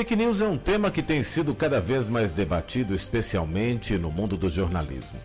Fake news é um tema que tem sido cada vez mais debatido, especialmente no mundo do jornalismo.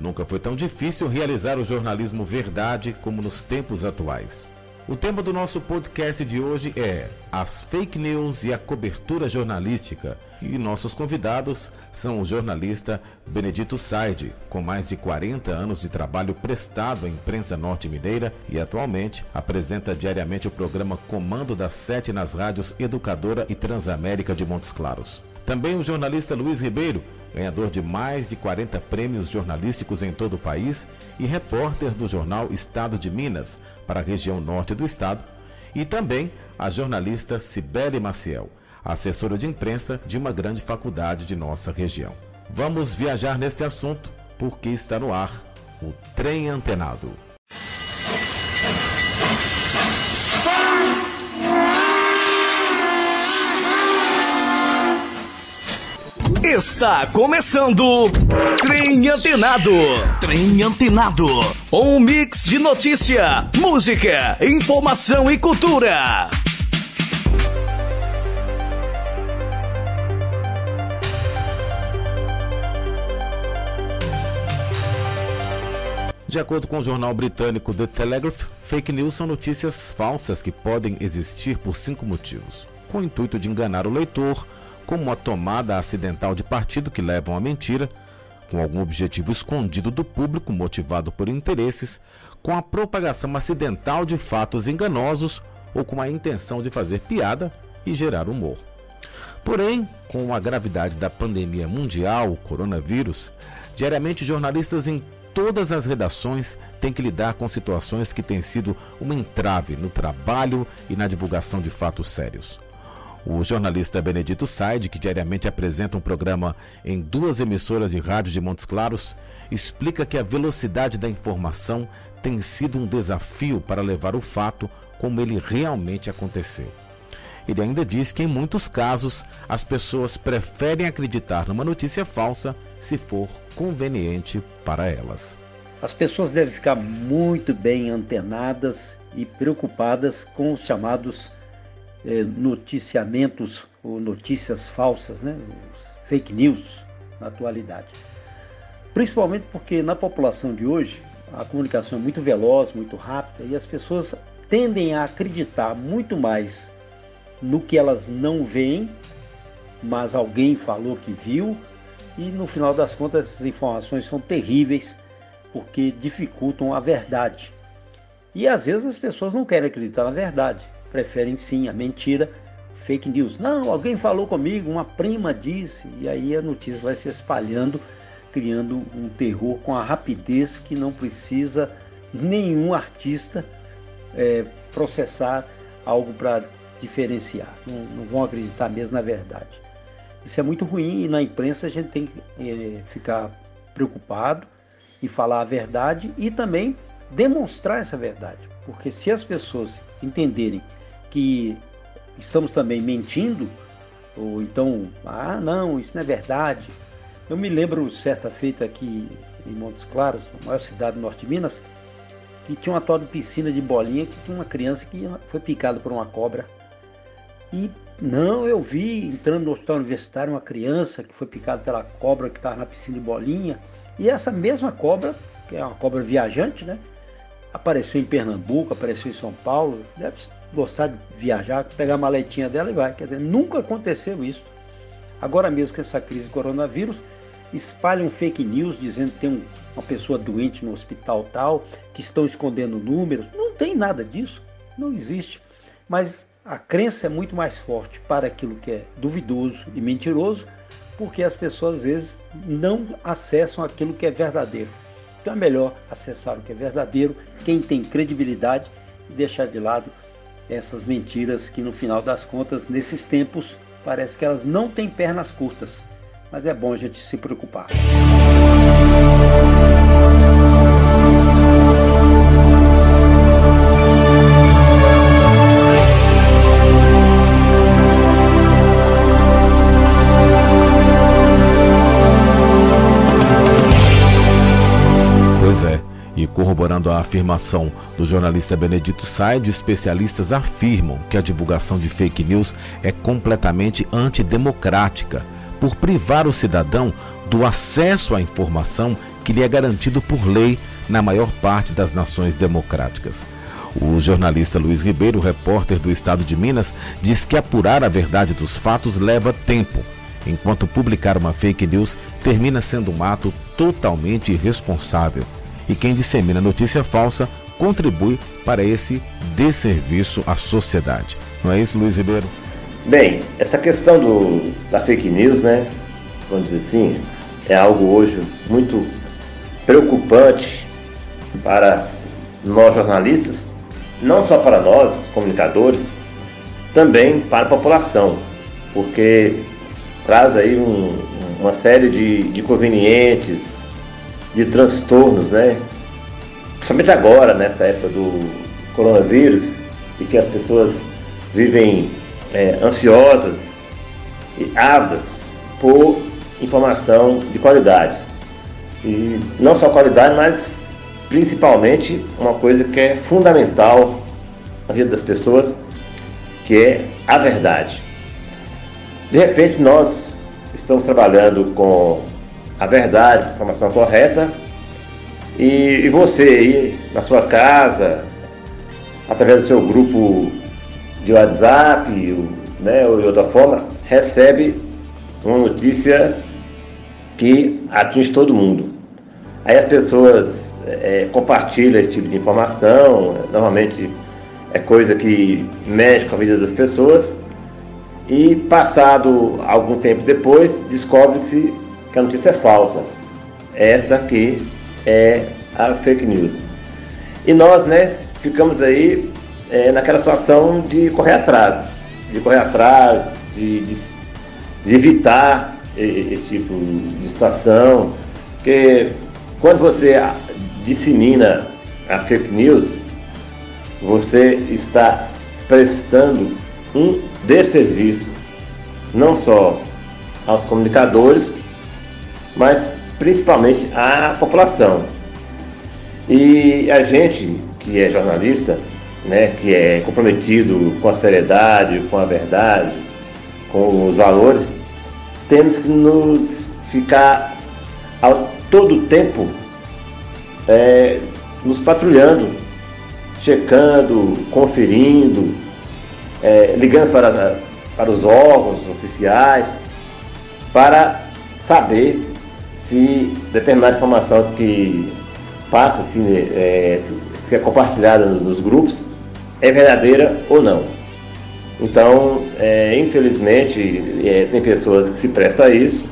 Nunca foi tão difícil realizar o jornalismo verdade como nos tempos atuais. O tema do nosso podcast de hoje é as fake news e a cobertura jornalística. E nossos convidados são o jornalista Benedito Said, com mais de 40 anos de trabalho prestado à imprensa norte-mineira e atualmente apresenta diariamente o programa Comando das Sete nas rádios Educadora e Transamérica de Montes Claros. Também o jornalista Luiz Ribeiro, ganhador de mais de 40 prêmios jornalísticos em todo o país e repórter do jornal Estado de Minas para a região norte do estado, e também a jornalista Cibele Maciel, assessora de imprensa de uma grande faculdade de nossa região. Vamos viajar neste assunto porque está no ar o Trem Antenado. Está começando Trem Antenado. Trem Antenado. Um mix de notícia, música, informação e cultura. De acordo com o jornal britânico The Telegraph, fake news são notícias falsas que podem existir por cinco motivos: com o intuito de enganar o leitor, como a tomada acidental de partido que levam à mentira, com algum objetivo escondido do público motivado por interesses, com a propagação acidental de fatos enganosos ou com a intenção de fazer piada e gerar humor. Porém, com a gravidade da pandemia mundial, o coronavírus, diariamente jornalistas em todas as redações têm que lidar com situações que têm sido uma entrave no trabalho e na divulgação de fatos sérios. O jornalista Benedito Said, que diariamente apresenta um programa em duas emissoras de rádio de Montes Claros, explica que a velocidade da informação tem sido um desafio para levar o fato como ele realmente aconteceu. Ele ainda diz que, em muitos casos, as pessoas preferem acreditar numa notícia falsa se for conveniente para elas. As pessoas devem ficar muito bem antenadas e preocupadas com os chamados eh, noticiamentos ou notícias falsas, né? Os fake news na atualidade. Principalmente porque na população de hoje a comunicação é muito veloz, muito rápida e as pessoas tendem a acreditar muito mais no que elas não veem, mas alguém falou que viu, e no final das contas essas informações são terríveis porque dificultam a verdade. E às vezes as pessoas não querem acreditar na verdade, preferem sim a mentira, fake news. Não, alguém falou comigo, uma prima disse, e aí a notícia vai se espalhando, criando um terror com a rapidez que não precisa nenhum artista é, processar algo para diferenciar. Não, não, vão acreditar mesmo na verdade. Isso é muito ruim e na imprensa a gente tem que é, ficar preocupado e falar a verdade e também demonstrar essa verdade. Porque se as pessoas entenderem que estamos também mentindo, ou então, ah, não, isso não é verdade. Eu me lembro certa feita aqui em Montes Claros, a maior cidade do norte de Minas, que tinha uma tal de piscina de bolinha que tinha uma criança que foi picada por uma cobra. E não, eu vi entrando no hospital universitário uma criança que foi picada pela cobra que estava na piscina de bolinha. E essa mesma cobra, que é uma cobra viajante, né? Apareceu em Pernambuco, apareceu em São Paulo, deve gostar de viajar, pegar a maletinha dela e vai. Quer dizer, nunca aconteceu isso. Agora mesmo com essa crise do coronavírus, espalham fake news dizendo que tem um, uma pessoa doente no hospital tal, que estão escondendo números. Não tem nada disso, não existe. Mas a crença é muito mais forte para aquilo que é duvidoso e mentiroso, porque as pessoas às vezes não acessam aquilo que é verdadeiro. Então é melhor acessar o que é verdadeiro, quem tem credibilidade e deixar de lado essas mentiras que no final das contas, nesses tempos, parece que elas não têm pernas curtas. Mas é bom a gente se preocupar. Complementando a afirmação do jornalista Benedito Said, especialistas afirmam que a divulgação de fake news é completamente antidemocrática, por privar o cidadão do acesso à informação que lhe é garantido por lei na maior parte das nações democráticas. O jornalista Luiz Ribeiro, repórter do Estado de Minas, diz que apurar a verdade dos fatos leva tempo, enquanto publicar uma fake news termina sendo um ato totalmente irresponsável. E quem dissemina notícia falsa contribui para esse desserviço à sociedade. Não é isso, Luiz Ribeiro? Bem, essa questão do, da fake news, né? Vamos dizer assim, é algo hoje muito preocupante para nós jornalistas, não só para nós, comunicadores, também para a população, porque traz aí um, uma série de, de inconvenientes, de transtornos, né? Principalmente agora, nessa época do coronavírus, e que as pessoas vivem é, ansiosas e ávidas por informação de qualidade. E não só qualidade, mas principalmente uma coisa que é fundamental na vida das pessoas, que é a verdade. De repente nós estamos trabalhando com a verdade, a informação correta, e, e você aí na sua casa, através do seu grupo de WhatsApp, né, ou de outra forma, recebe uma notícia que atinge todo mundo. Aí as pessoas é, compartilham esse tipo de informação, normalmente é coisa que mexe com a vida das pessoas, e passado algum tempo depois, descobre-se que a notícia é falsa. Esta aqui é a fake news. E nós, né, ficamos aí é, naquela situação de correr atrás, de correr atrás, de, de, de evitar esse tipo de situação, porque quando você dissemina a fake news, você está prestando um desserviço não só aos comunicadores, mas principalmente à população. E a gente que é jornalista, né, que é comprometido com a seriedade, com a verdade, com os valores, temos que nos ficar ao todo tempo é, nos patrulhando, checando, conferindo, é, ligando para, para os órgãos oficiais, para saber se determinada informação que passa, assim, é, se é compartilhada nos, nos grupos, é verdadeira ou não. Então, é, infelizmente, é, tem pessoas que se prestam a isso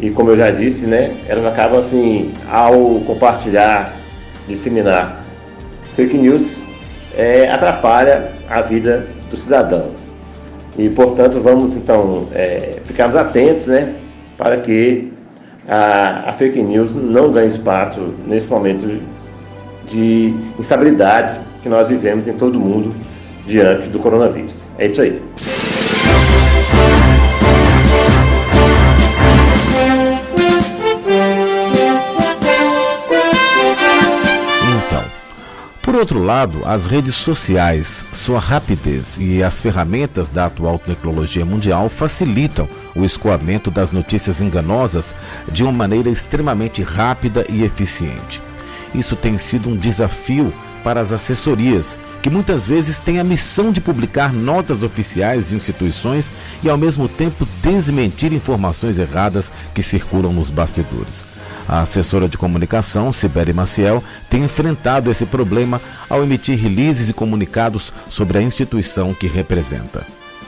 e, como eu já disse, né, elas acabam assim, ao compartilhar, disseminar fake news, é, atrapalha a vida dos cidadãos. E, portanto, vamos então é, ficarmos atentos, né, para que a, a fake news não ganhe espaço nesse momento de instabilidade que nós vivemos em todo o mundo diante do coronavírus. É isso aí. Por outro lado, as redes sociais, sua rapidez e as ferramentas da atual tecnologia mundial facilitam o escoamento das notícias enganosas de uma maneira extremamente rápida e eficiente. Isso tem sido um desafio para as assessorias, que muitas vezes têm a missão de publicar notas oficiais de instituições e ao mesmo tempo desmentir informações erradas que circulam nos bastidores. A assessora de comunicação, Sibeli Maciel, tem enfrentado esse problema ao emitir releases e comunicados sobre a instituição que representa.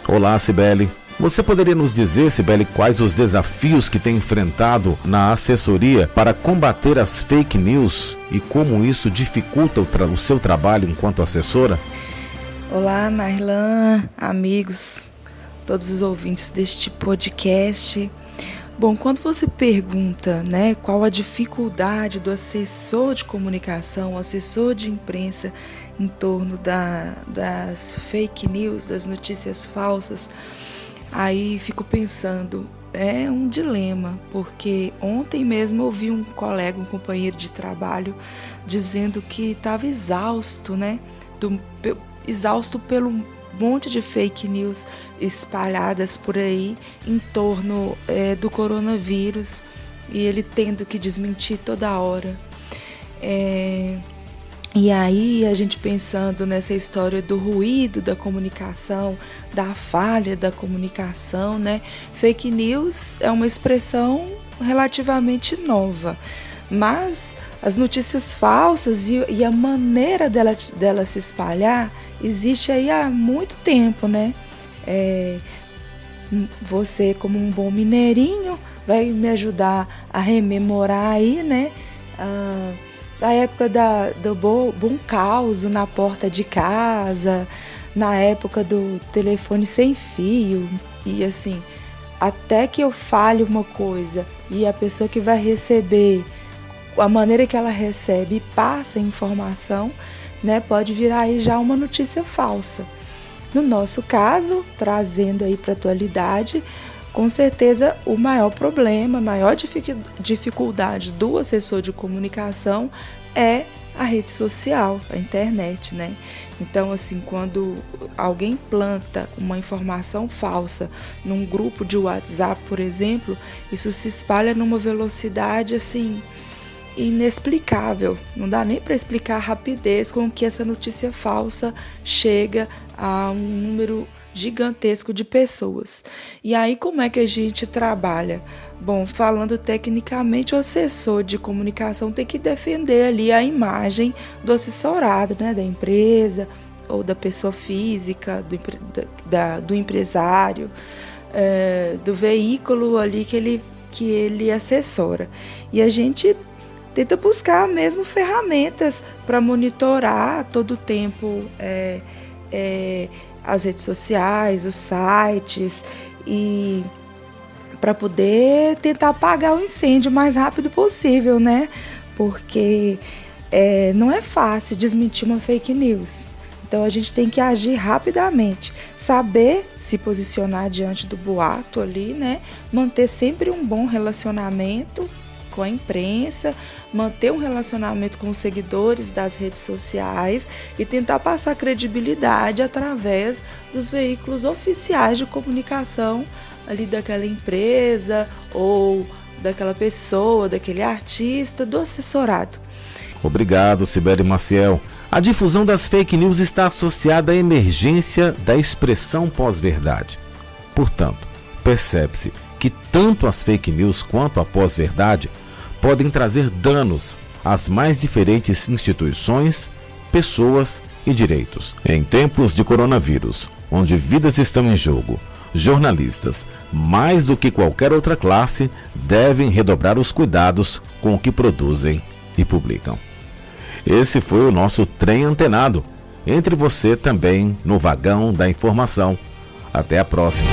Olá, Sibeli. Você poderia nos dizer, Sibeli, quais os desafios que tem enfrentado na assessoria para combater as fake news e como isso dificulta o, o seu trabalho enquanto assessora? Olá, Nairlan, amigos, todos os ouvintes deste podcast. Bom, quando você pergunta, né, qual a dificuldade do assessor de comunicação, assessor de imprensa em torno da, das fake news, das notícias falsas, Aí fico pensando, é um dilema, porque ontem mesmo ouvi um colega, um companheiro de trabalho, dizendo que estava exausto, né? Do, exausto pelo monte de fake news espalhadas por aí em torno é, do coronavírus e ele tendo que desmentir toda hora. É, e aí a gente pensando nessa história do ruído da comunicação, da falha da comunicação, né? Fake news é uma expressão relativamente nova, mas as notícias falsas e, e a maneira dela, dela se espalhar existe aí há muito tempo, né? É, você como um bom mineirinho vai me ajudar a rememorar aí, né? Ah, da época da, do bom, bom caos na porta de casa, na época do telefone sem fio e assim, até que eu fale uma coisa e a pessoa que vai receber, a maneira que ela recebe e passa a informação, né, pode virar aí já uma notícia falsa. No nosso caso, trazendo aí para a atualidade, com certeza o maior problema, a maior dificuldade do assessor de comunicação é a rede social, a internet, né? Então, assim, quando alguém planta uma informação falsa num grupo de WhatsApp, por exemplo, isso se espalha numa velocidade assim inexplicável. Não dá nem para explicar a rapidez com que essa notícia falsa chega a um número gigantesco de pessoas. E aí, como é que a gente trabalha? Bom, falando tecnicamente, o assessor de comunicação tem que defender ali a imagem do assessorado, né, da empresa ou da pessoa física, do, da, do empresário, é, do veículo ali que ele, que ele assessora. E a gente tenta buscar mesmo ferramentas para monitorar todo o tempo é, é, as redes sociais, os sites e para poder tentar apagar o incêndio o mais rápido possível, né? Porque é, não é fácil desmentir uma fake news. Então a gente tem que agir rapidamente, saber se posicionar diante do boato ali, né? Manter sempre um bom relacionamento com a imprensa, manter um relacionamento com os seguidores das redes sociais e tentar passar credibilidade através dos veículos oficiais de comunicação ali daquela empresa ou daquela pessoa, daquele artista, do assessorado. Obrigado, Sibeli Maciel. A difusão das fake news está associada à emergência da expressão pós-verdade. Portanto, percebe-se que tanto as fake news quanto a pós-verdade podem trazer danos às mais diferentes instituições, pessoas e direitos. Em tempos de coronavírus, onde vidas estão em jogo, jornalistas, mais do que qualquer outra classe, devem redobrar os cuidados com o que produzem e publicam. Esse foi o nosso trem antenado. Entre você também no vagão da informação. Até a próxima.